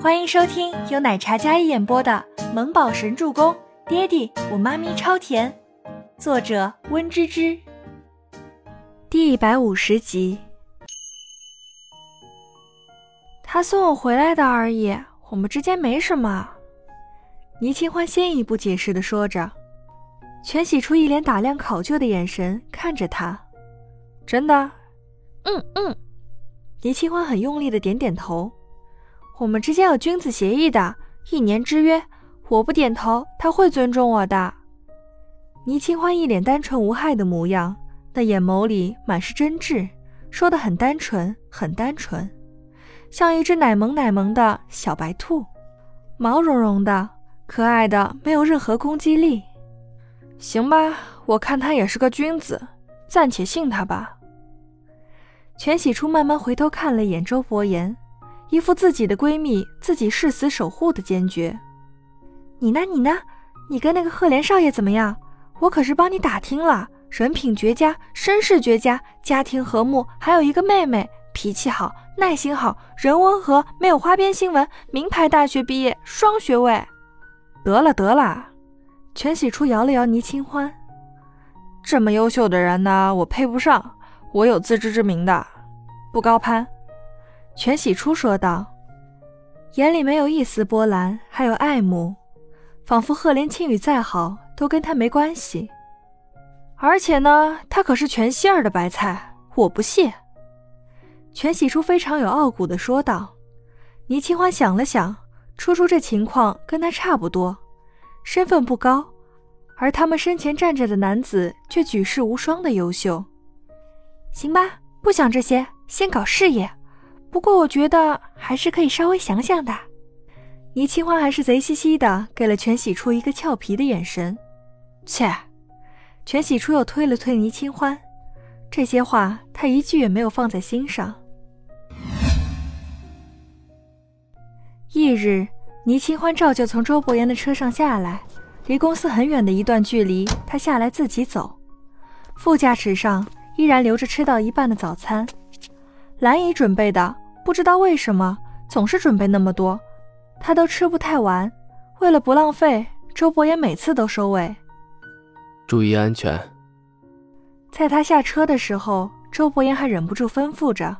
欢迎收听由奶茶嘉一演播的《萌宝神助攻》，爹地我妈咪超甜，作者温芝芝。第一百五十集。他送我回来的而已，我们之间没什么。倪清欢先一步解释的说着，全喜初一脸打量考究的眼神看着他。真的？嗯嗯。倪清欢很用力的点点头。我们之间有君子协议的一年之约，我不点头，他会尊重我的。倪清欢一脸单纯无害的模样，那眼眸里满是真挚，说的很单纯，很单纯，像一只奶萌奶萌的小白兔，毛茸茸的，可爱的没有任何攻击力。行吧，我看他也是个君子，暂且信他吧。全喜初慢慢回头看了一眼周伯言，一副自己的闺蜜自己誓死守护的坚决。你呢？你呢？你跟那个赫连少爷怎么样？我可是帮你打听了，人品绝佳，身世绝佳，家庭和睦，还有一个妹妹，脾气好，耐心好，人温和，没有花边新闻，名牌大学毕业，双学位。得了得了，全喜初摇了摇倪清欢，这么优秀的人呢，我配不上。我有自知之明的，不高攀。”全喜初说道，眼里没有一丝波澜，还有爱慕，仿佛赫连青羽再好都跟他没关系。而且呢，他可是全希儿的白菜，我不屑。全喜初非常有傲骨的说道。倪清欢想了想，初初这情况跟他差不多，身份不高，而他们身前站着的男子却举世无双的优秀。行吧，不想这些，先搞事业。不过我觉得还是可以稍微想想的。倪清欢还是贼兮兮的给了全喜初一个俏皮的眼神。切，全喜初又推了推倪清欢，这些话他一句也没有放在心上。翌日，倪清欢照旧从周伯言的车上下来，离公司很远的一段距离，他下来自己走。副驾驶上。依然留着吃到一半的早餐，兰姨准备的，不知道为什么总是准备那么多，她都吃不太完。为了不浪费，周伯言每次都收尾。注意安全。在他下车的时候，周伯言还忍不住吩咐着：“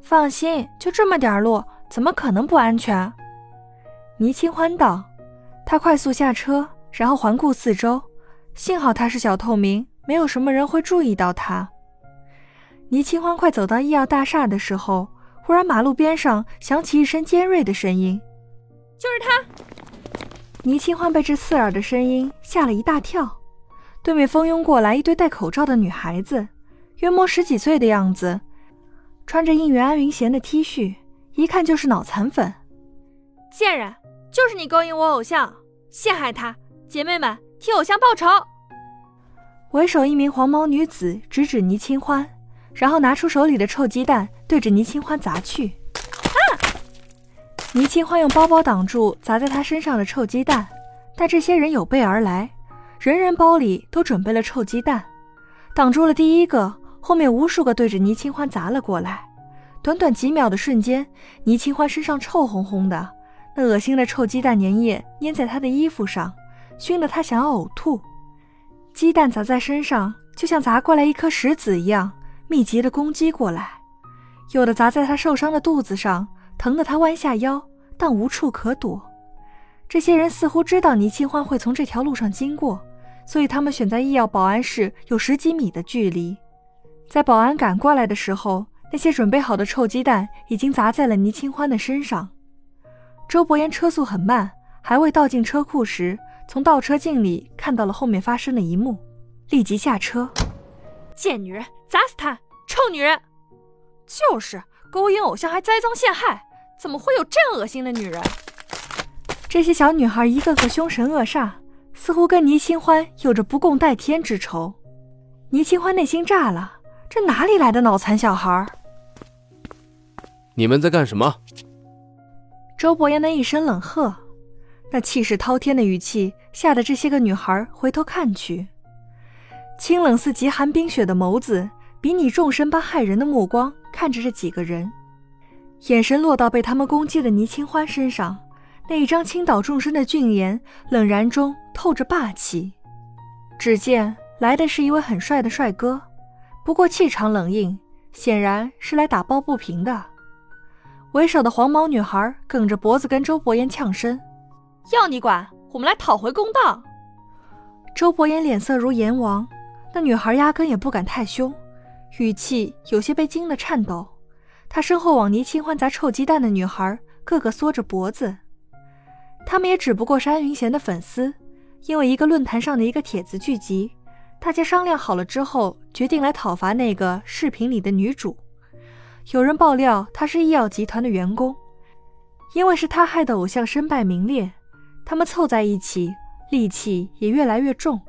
放心，就这么点路，怎么可能不安全？”倪清欢道。他快速下车，然后环顾四周，幸好他是小透明。没有什么人会注意到他。倪清欢快走到医药大厦的时候，忽然马路边上响起一声尖锐的声音：“就是他！”倪清欢被这刺耳的声音吓了一大跳。对面蜂拥过来一堆戴口罩的女孩子，约莫十几岁的样子，穿着应援安云贤的 T 恤，一看就是脑残粉。贱人，就是你勾引我偶像，陷害他！姐妹们，替偶像报仇！为首一名黄毛女子直指倪清欢，然后拿出手里的臭鸡蛋对着倪清欢砸去。啊！倪清欢用包包挡住砸在他身上的臭鸡蛋，但这些人有备而来，人人包里都准备了臭鸡蛋，挡住了第一个，后面无数个对着倪清欢砸了过来。短短几秒的瞬间，倪清欢身上臭烘烘的，那恶心的臭鸡蛋粘液粘在他的衣服上，熏得他想要呕吐。鸡蛋砸在身上，就像砸过来一颗石子一样，密集的攻击过来。有的砸在他受伤的肚子上，疼得他弯下腰，但无处可躲。这些人似乎知道倪清欢会从这条路上经过，所以他们选在医药保安室有十几米的距离。在保安赶过来的时候，那些准备好的臭鸡蛋已经砸在了倪清欢的身上。周伯言车速很慢，还未倒进车库时。从倒车镜里看到了后面发生的一幕，立即下车。贱女人，砸死他！臭女人，就是勾引偶像还栽赃陷害，怎么会有这样恶心的女人？这些小女孩一个个凶神恶煞，似乎跟倪清欢有着不共戴天之仇。倪清欢内心炸了，这哪里来的脑残小孩？你们在干什么？周伯言的一声冷喝。那气势滔天的语气吓得这些个女孩回头看去，清冷似极寒冰雪的眸子，比拟众生般骇人的目光看着这几个人。眼神落到被他们攻击的倪清欢身上，那一张倾倒众生的俊颜，冷然中透着霸气。只见来的是一位很帅的帅哥，不过气场冷硬，显然是来打抱不平的。为首的黄毛女孩梗着脖子跟周伯言呛声：“要你管！我们来讨回公道。”周伯言脸色如阎王，那女孩压根也不敢太凶，语气有些被惊得颤抖。他身后往倪清欢砸臭鸡蛋的女孩个个缩着脖子，他们也只不过是安云贤的粉丝，因为一个论坛上的一个帖子聚集，大家商量好了之后，决定来讨伐那个视频里的女主。有人爆料她是医药集团的员工，因为是他害的偶像身败名裂，他们凑在一起，戾气也越来越重。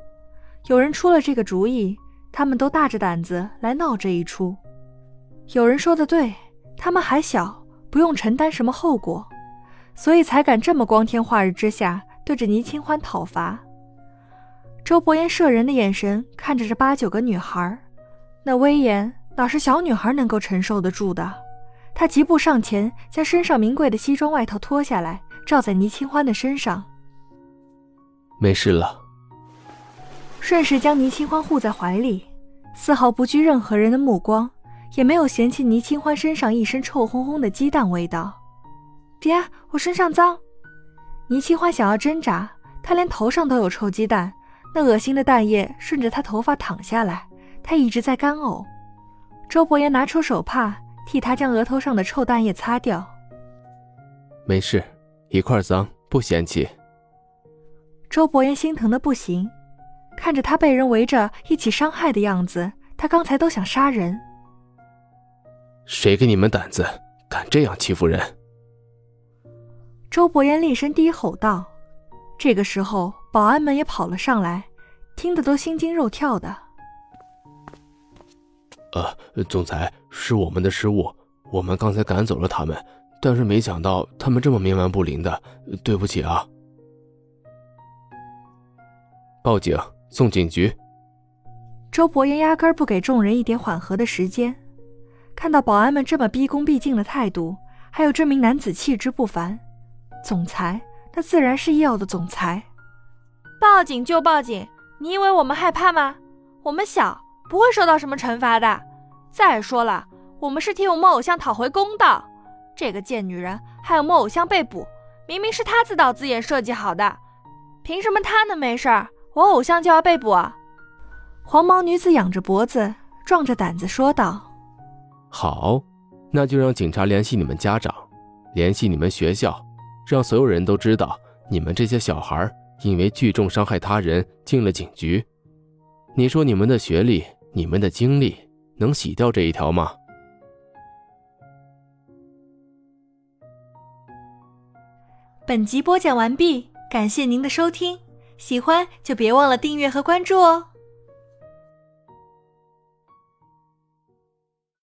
有人出了这个主意，他们都大着胆子来闹这一出。有人说的对，他们还小，不用承担什么后果，所以才敢这么光天化日之下对着倪清欢讨伐。周伯言摄人的眼神看着这八九个女孩，那威严。哪是小女孩能够承受得住的？他疾步上前，将身上名贵的西装外套脱下来，罩在倪清欢的身上。没事了。顺势将倪清欢护在怀里，丝毫不惧任何人的目光，也没有嫌弃倪清欢身上一身臭烘烘的鸡蛋味道。爹，我身上脏。倪清欢想要挣扎，她连头上都有臭鸡蛋，那恶心的蛋液顺着她头发淌下来，她一直在干呕。周伯言拿出手帕，替她将额头上的臭蛋液擦掉。没事，一块脏不嫌弃。周伯言心疼的不行，看着他被人围着一起伤害的样子，他刚才都想杀人。谁给你们胆子，敢这样欺负人？周伯言厉声低吼道。这个时候，保安们也跑了上来，听得都心惊肉跳的。呃，总裁，是我们的失误，我们刚才赶走了他们，但是没想到他们这么冥顽不灵的，对不起啊！报警，送警局。周伯言压根不给众人一点缓和的时间，看到保安们这么毕恭毕敬的态度，还有这名男子气质不凡，总裁那自然是要的总裁。报警就报警，你以为我们害怕吗？我们小。不会受到什么惩罚的。再说了，我们是替我们偶像讨回公道。这个贱女人害我们偶像被捕，明明是她自导自演设计好的，凭什么她能没事儿，我偶像就要被捕啊？黄毛女子仰着脖子，壮着胆子说道：“好，那就让警察联系你们家长，联系你们学校，让所有人都知道你们这些小孩因为聚众伤害他人进了警局。你说你们的学历？”你们的经历能洗掉这一条吗？本集播讲完毕，感谢您的收听，喜欢就别忘了订阅和关注哦。